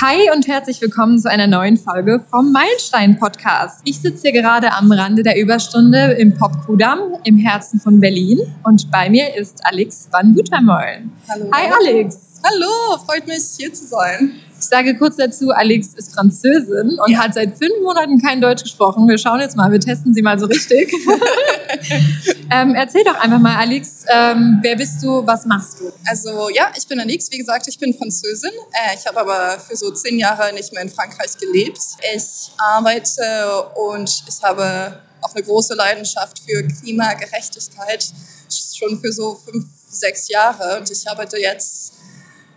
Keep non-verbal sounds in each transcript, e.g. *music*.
Hi und herzlich willkommen zu einer neuen Folge vom Meilenstein Podcast. Ich sitze hier gerade am Rande der Überstunde im Popkudamm im Herzen von Berlin und bei mir ist Alex van Buttermollen. Hallo. Hi Alex. Hallo, freut mich hier zu sein. Ich sage kurz dazu, Alex ist Französin und ja. hat seit fünf Monaten kein Deutsch gesprochen. Wir schauen jetzt mal, wir testen sie mal so richtig. *laughs* ähm, erzähl doch einfach mal, Alex, ähm, wer bist du, was machst du? Also ja, ich bin Alex, wie gesagt, ich bin Französin. Äh, ich habe aber für so zehn Jahre nicht mehr in Frankreich gelebt. Ich arbeite und ich habe auch eine große Leidenschaft für Klimagerechtigkeit, schon für so fünf, sechs Jahre. Und ich arbeite jetzt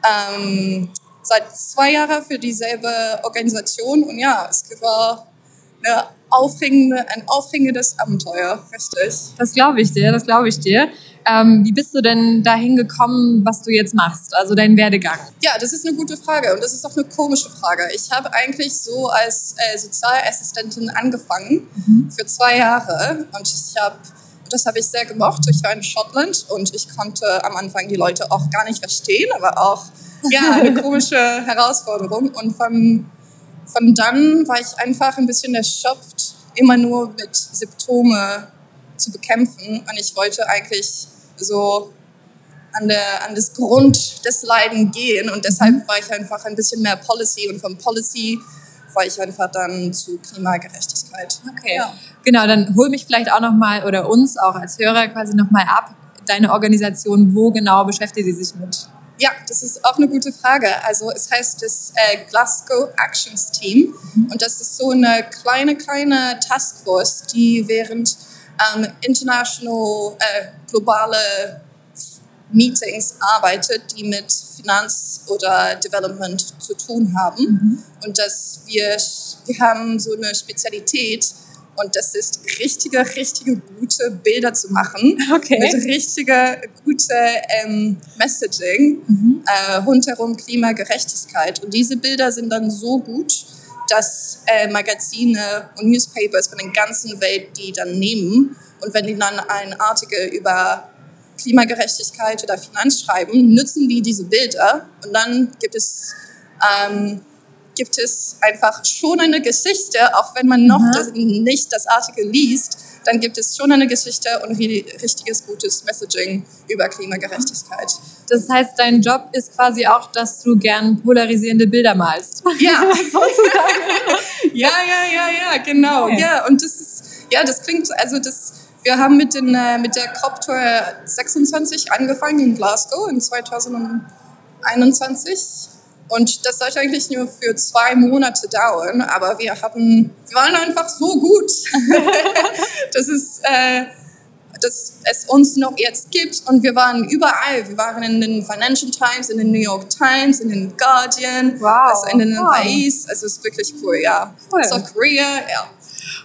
ähm, seit zwei Jahren für dieselbe Organisation und ja, es war eine aufregende, ein aufregendes Abenteuer, richtig. Das glaube ich dir, das glaube ich dir. Ähm, wie bist du denn dahin gekommen, was du jetzt machst, also dein Werdegang? Ja, das ist eine gute Frage und das ist auch eine komische Frage. Ich habe eigentlich so als äh, Sozialassistentin angefangen mhm. für zwei Jahre und ich habe das habe ich sehr gemocht. Ich war in Schottland und ich konnte am Anfang die Leute auch gar nicht verstehen, aber auch ja, eine *laughs* komische Herausforderung. Und von, von dann war ich einfach ein bisschen erschöpft, immer nur mit Symptome zu bekämpfen. Und ich wollte eigentlich so an, der, an das Grund des Leiden gehen. Und deshalb war ich einfach ein bisschen mehr Policy. Und von Policy war ich einfach dann zu Klimagerechtigkeit. Okay. Ja. Genau, dann hol mich vielleicht auch nochmal oder uns auch als Hörer quasi nochmal ab. Deine Organisation, wo genau beschäftigt sie sich mit? Ja, das ist auch eine gute Frage. Also es heißt das äh, Glasgow Actions Team mhm. und das ist so eine kleine, kleine Taskforce, die während ähm, international, äh, globale Meetings arbeitet, die mit Finanz oder Development zu tun haben. Mhm. Und dass wir, wir haben so eine Spezialität, und das ist richtige, richtige gute Bilder zu machen. Okay. Mit richtige, gute ähm, Messaging mhm. äh, rundherum Klimagerechtigkeit. Und diese Bilder sind dann so gut, dass äh, Magazine und Newspapers von der ganzen Welt die dann nehmen. Und wenn die dann einen Artikel über Klimagerechtigkeit oder Finanz schreiben, nutzen die diese Bilder. Und dann gibt es ähm, gibt es einfach schon eine Geschichte, auch wenn man noch das, nicht das Artikel liest, dann gibt es schon eine Geschichte und richtiges gutes Messaging über Klimagerechtigkeit. Das heißt, dein Job ist quasi auch, dass du gern polarisierende Bilder malst. *laughs* Ja, *laughs* ja, ja, ja, ja, genau. Okay. Ja, und das ist, ja, das klingt, also das, wir haben mit, den, äh, mit der COP 26 angefangen in Glasgow in 2021 und das sollte eigentlich nur für zwei Monate dauern, aber wir hatten, wir waren einfach so gut, *laughs* dass es, äh, dass es uns noch jetzt gibt. Und wir waren überall. Wir waren in den Financial Times, in den New York Times, in den Guardian, wow. also in den wow. País. Also es ist wirklich cool, ja. Cool. South Korea, ja.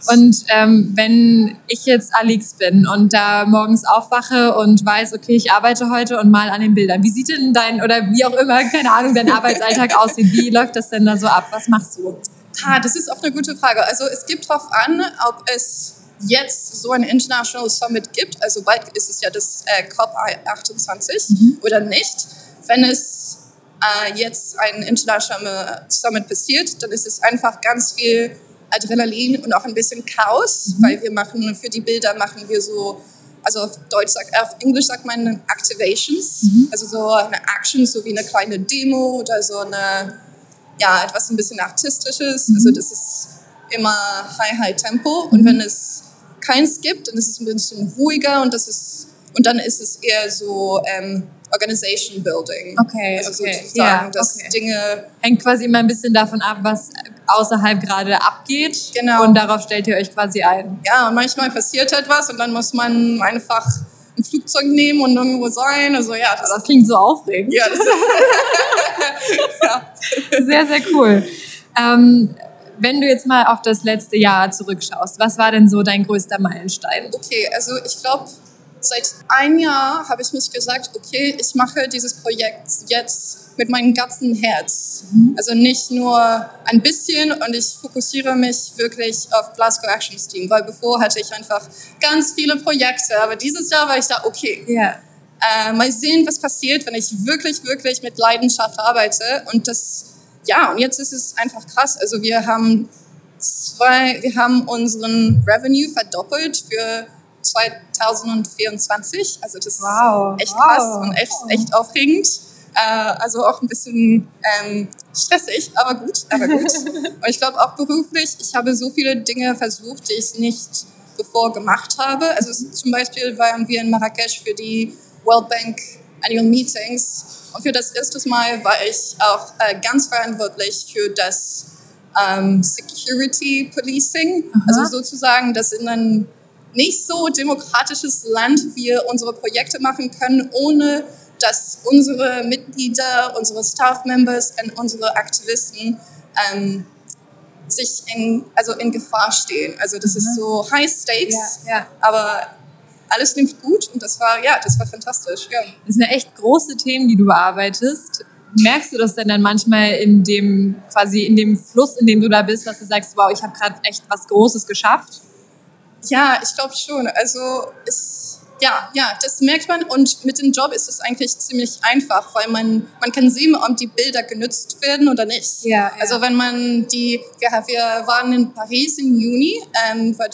Und ähm, wenn ich jetzt Alex bin und da morgens aufwache und weiß, okay, ich arbeite heute und mal an den Bildern, wie sieht denn dein, oder wie auch immer, keine Ahnung, dein Arbeitsalltag *laughs* aussieht? Wie läuft das denn da so ab? Was machst du? Ah, das ist auch eine gute Frage. Also es gibt darauf an, ob es jetzt so ein International Summit gibt, also bald ist es ja das äh, COP28 mhm. oder nicht. Wenn es äh, jetzt ein International Summit passiert, dann ist es einfach ganz viel Adrenalin und auch ein bisschen Chaos, mhm. weil wir machen für die Bilder machen wir so, also auf Deutsch sagt, auf Englisch sagt man Activations, mhm. also so eine Action, so wie eine kleine Demo oder so eine, ja, etwas ein bisschen artistisches. Mhm. Also das ist immer High High Tempo und wenn es keins gibt, dann ist es ein bisschen ruhiger und das ist und dann ist es eher so ähm, Organization Building. Okay, also okay. sozusagen, ja, dass okay. Dinge hängt quasi immer ein bisschen davon ab, was außerhalb gerade abgeht. Genau. Und darauf stellt ihr euch quasi ein. Ja, und manchmal passiert etwas und dann muss man einfach ein Flugzeug nehmen und irgendwo sein. Also ja, das, das klingt so aufregend. Ja, *laughs* ja. Sehr, sehr cool. Ähm, wenn du jetzt mal auf das letzte Jahr zurückschaust, was war denn so dein größter Meilenstein? Okay, also ich glaube, seit einem Jahr habe ich mich gesagt, okay, ich mache dieses Projekt jetzt mit meinem ganzen Herz. Mhm. Also nicht nur ein bisschen und ich fokussiere mich wirklich auf Glasgow Actions Team, weil bevor hatte ich einfach ganz viele Projekte, aber dieses Jahr war ich da, okay. Yeah. Äh, mal sehen, was passiert, wenn ich wirklich, wirklich mit Leidenschaft arbeite und das ja, und jetzt ist es einfach krass. Also wir haben zwei, wir haben unseren Revenue verdoppelt für 2024. Also das wow. ist echt wow. krass und echt, echt aufregend. Äh, also auch ein bisschen ähm, stressig, aber gut, aber gut. *laughs* und ich glaube auch beruflich, ich habe so viele Dinge versucht, die ich nicht bevor gemacht habe. Also zum Beispiel waren wir in Marrakesch für die World Bank Annual Meetings und für das erste Mal war ich auch äh, ganz verantwortlich für das ähm, Security Policing, Aha. also sozusagen, dass in einem nicht so demokratisches Land wir unsere Projekte machen können, ohne dass unsere Mitglieder, unsere Staff-Members und unsere Aktivisten ähm, sich in, also in Gefahr stehen. Also das mhm. ist so High Stakes, ja, ja. aber alles nimmt gut und das war, ja, das war fantastisch. Ja. Das sind ja echt große Themen, die du bearbeitest. Merkst du das denn dann manchmal in dem, quasi in dem Fluss, in dem du da bist, dass du sagst, wow, ich habe gerade echt was Großes geschafft? Ja, ich glaube schon. Also es, ja, ja, das merkt man und mit dem Job ist es eigentlich ziemlich einfach, weil man, man kann sehen, ob die Bilder genutzt werden oder nicht. Ja, ja. Also wenn man die, wir, wir waren in Paris im Juni, ähm, weil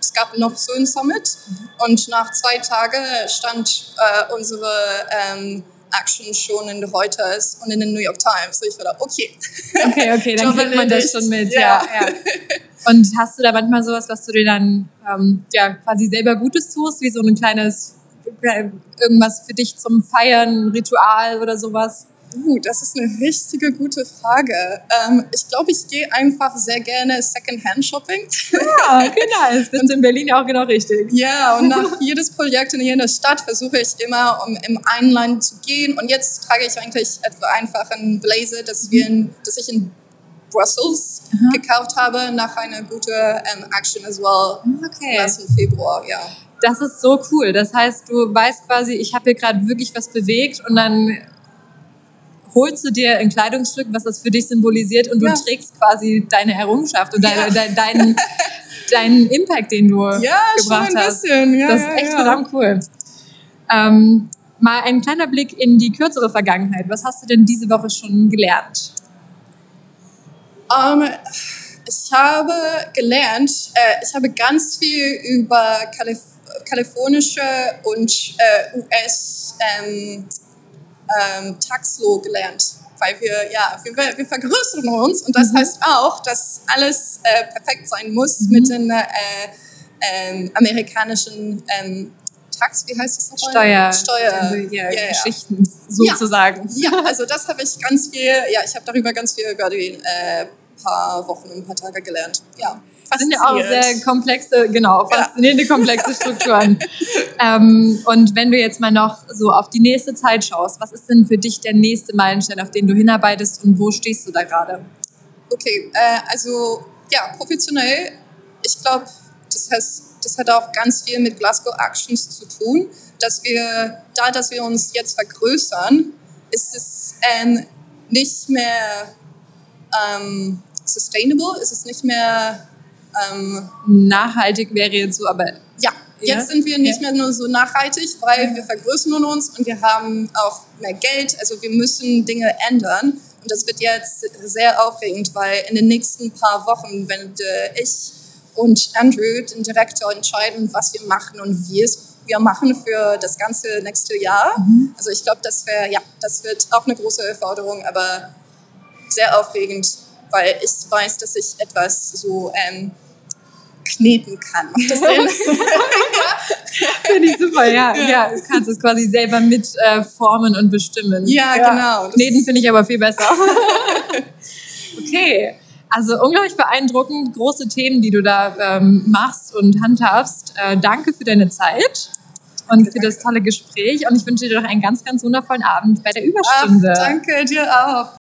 es gab noch so ein Summit mhm. und nach zwei Tagen stand äh, unsere ähm, Action schon in Reuters und in den New York Times. So ich war da, okay. Okay, okay, *laughs* dann kriegt man das schon mit. Ja. ja, ja. *laughs* Und hast du da manchmal sowas, was du dir dann ähm, ja, quasi selber Gutes tust, wie so ein kleines irgendwas für dich zum Feiern, Ritual oder sowas? Uh, das ist eine richtige gute Frage. Ähm, ich glaube, ich gehe einfach sehr gerne Secondhand-Shopping. Ja, genau. Das *laughs* bist in Berlin auch genau richtig. Ja, und nach *laughs* jedes Projekt in jeder Stadt versuche ich immer, um im Einland zu gehen. Und jetzt trage ich eigentlich etwa einfach einen Blazer, das, wir in, das ich in Brussels Aha. gekauft habe, nach einer guten ähm, Action as well. Okay. Letzten Februar, ja. Das ist so cool. Das heißt, du weißt quasi, ich habe hier gerade wirklich was bewegt und dann holst du dir ein Kleidungsstück, was das für dich symbolisiert und ja. du trägst quasi deine Errungenschaft und ja. deinen, deinen, *laughs* deinen Impact, den du ja, gebracht hast. Ja, das ist echt verdammt cool. Ähm, mal ein kleiner Blick in die kürzere Vergangenheit. Was hast du denn diese Woche schon gelernt? Um, ähm, ich habe gelernt, äh, ich habe ganz viel über Kalif kalifornische und äh, US ähm, ähm, Taxlo gelernt, weil wir, ja, wir, wir vergrößern uns und das mhm. heißt auch, dass alles äh, perfekt sein muss mhm. mit den äh, ähm, amerikanischen ähm, Tax, wie heißt das nochmal? Steuer, Steuer. Ja, ja, Geschichten sozusagen. Ja, also das habe ich ganz viel, ja, ich habe darüber ganz viel über die äh, paar Wochen, ein paar Tage gelernt. Ja. Das sind ja auch sehr komplexe, genau, faszinierende, komplexe *laughs* Strukturen. ähm, und wenn du jetzt mal noch so auf die nächste Zeit schaust, was ist denn für dich der nächste Meilenstein, auf den du hinarbeitest und wo stehst du da gerade? Okay, äh, also ja, professionell, ich glaube, das, heißt, das hat auch ganz viel mit Glasgow Actions zu tun, dass wir, da dass wir uns jetzt vergrößern, ist es ähm, nicht mehr ähm, sustainable, ist es nicht mehr ähm, nachhaltig wäre jetzt so, aber ja, jetzt ja? sind wir nicht ja. mehr nur so nachhaltig, weil wir vergrößern uns und wir haben auch mehr Geld. Also wir müssen Dinge ändern. Und das wird jetzt sehr aufregend, weil in den nächsten paar Wochen, wenn ich und Andrew, den Direktor, entscheiden, was wir machen und wie es wir machen für das ganze nächste Jahr. Mhm. Also ich glaube, das ja, das wird auch eine große Herausforderung, aber sehr aufregend weil ich weiß, dass ich etwas so ähm, kneten kann. Das. *laughs* Finde ich super, ja. ja. ja. Du kannst es quasi selber mit äh, formen und bestimmen. Ja, ja. genau. Kneten finde ich aber viel besser. *laughs* okay. Also unglaublich beeindruckend, große Themen, die du da ähm, machst und handhabst. Äh, danke für deine Zeit und für das tolle Gespräch. Und ich wünsche dir doch einen ganz, ganz wundervollen Abend bei der Überstunde. Ach, danke dir auch.